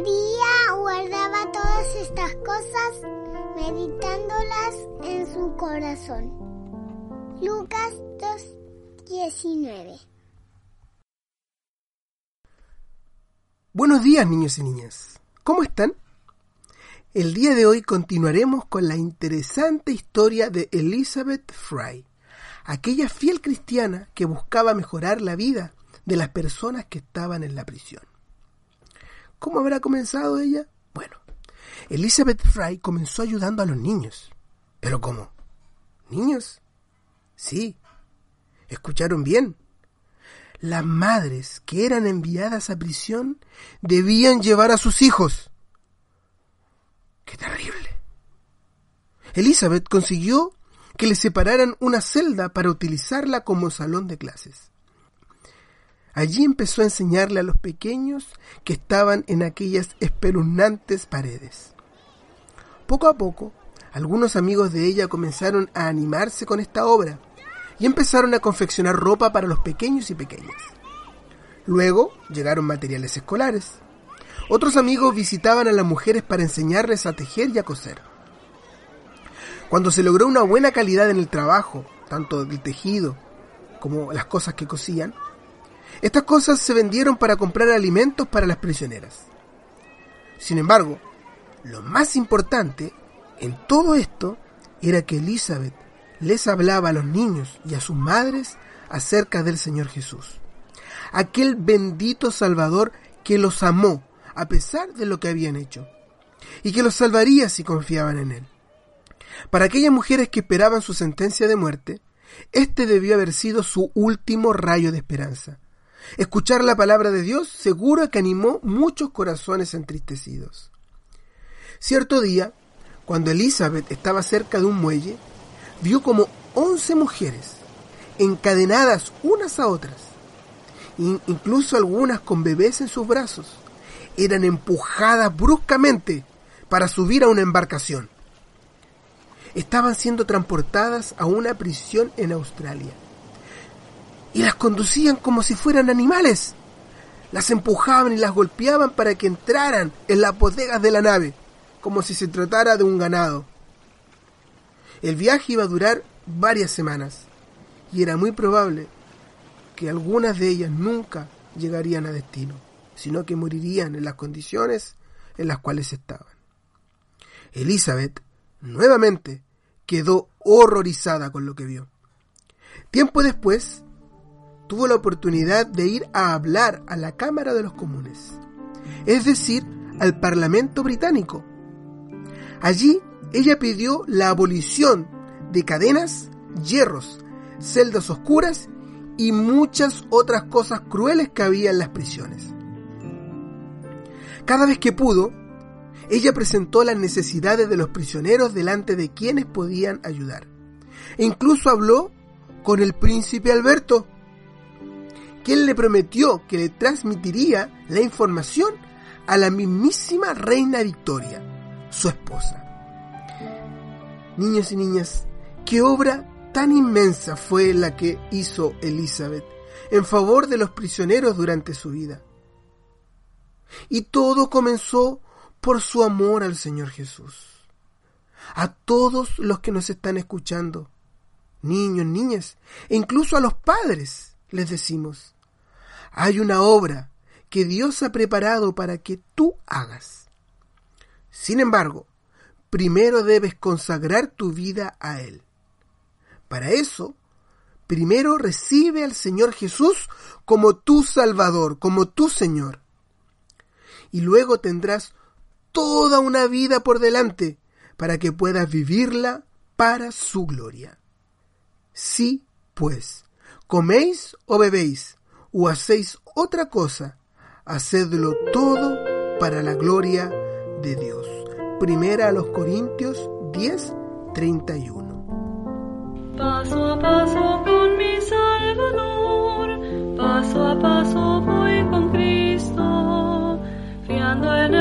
María guardaba todas estas cosas meditándolas en su corazón. Lucas 2.19 Buenos días niños y niñas. ¿Cómo están? El día de hoy continuaremos con la interesante historia de Elizabeth Fry, aquella fiel cristiana que buscaba mejorar la vida de las personas que estaban en la prisión. ¿Cómo habrá comenzado ella? Bueno, Elizabeth Fry comenzó ayudando a los niños. ¿Pero cómo? ¿Niños? Sí. ¿Escucharon bien? Las madres que eran enviadas a prisión debían llevar a sus hijos. ¡Qué terrible! Elizabeth consiguió que le separaran una celda para utilizarla como salón de clases. Allí empezó a enseñarle a los pequeños que estaban en aquellas espeluznantes paredes. Poco a poco, algunos amigos de ella comenzaron a animarse con esta obra y empezaron a confeccionar ropa para los pequeños y pequeñas. Luego llegaron materiales escolares. Otros amigos visitaban a las mujeres para enseñarles a tejer y a coser. Cuando se logró una buena calidad en el trabajo, tanto del tejido como las cosas que cosían, estas cosas se vendieron para comprar alimentos para las prisioneras. Sin embargo, lo más importante en todo esto era que Elizabeth les hablaba a los niños y a sus madres acerca del Señor Jesús, aquel bendito Salvador que los amó a pesar de lo que habían hecho, y que los salvaría si confiaban en Él. Para aquellas mujeres que esperaban su sentencia de muerte, este debió haber sido su último rayo de esperanza, Escuchar la palabra de Dios seguro que animó muchos corazones entristecidos. Cierto día, cuando Elizabeth estaba cerca de un muelle, vio como once mujeres, encadenadas unas a otras, incluso algunas con bebés en sus brazos, eran empujadas bruscamente para subir a una embarcación. Estaban siendo transportadas a una prisión en Australia y las conducían como si fueran animales. Las empujaban y las golpeaban para que entraran en las bodegas de la nave, como si se tratara de un ganado. El viaje iba a durar varias semanas y era muy probable que algunas de ellas nunca llegarían a destino, sino que morirían en las condiciones en las cuales estaban. Elizabeth, nuevamente, quedó horrorizada con lo que vio. Tiempo después, tuvo la oportunidad de ir a hablar a la Cámara de los Comunes, es decir, al Parlamento británico. Allí ella pidió la abolición de cadenas, hierros, celdas oscuras y muchas otras cosas crueles que había en las prisiones. Cada vez que pudo, ella presentó las necesidades de los prisioneros delante de quienes podían ayudar. E incluso habló con el príncipe Alberto, quien le prometió que le transmitiría la información a la mismísima reina Victoria, su esposa. Niños y niñas, qué obra tan inmensa fue la que hizo Elizabeth en favor de los prisioneros durante su vida. Y todo comenzó por su amor al Señor Jesús. A todos los que nos están escuchando, niños, niñas, e incluso a los padres, les decimos, hay una obra que Dios ha preparado para que tú hagas. Sin embargo, primero debes consagrar tu vida a Él. Para eso, primero recibe al Señor Jesús como tu Salvador, como tu Señor. Y luego tendrás toda una vida por delante para que puedas vivirla para su gloria. Sí, pues, coméis o bebéis, o hacéis otra cosa, hacedlo todo para la gloria de Dios. Primera a los Corintios 10, 31. Paso a paso con mi Salvador, paso a paso voy con Cristo, fiando en él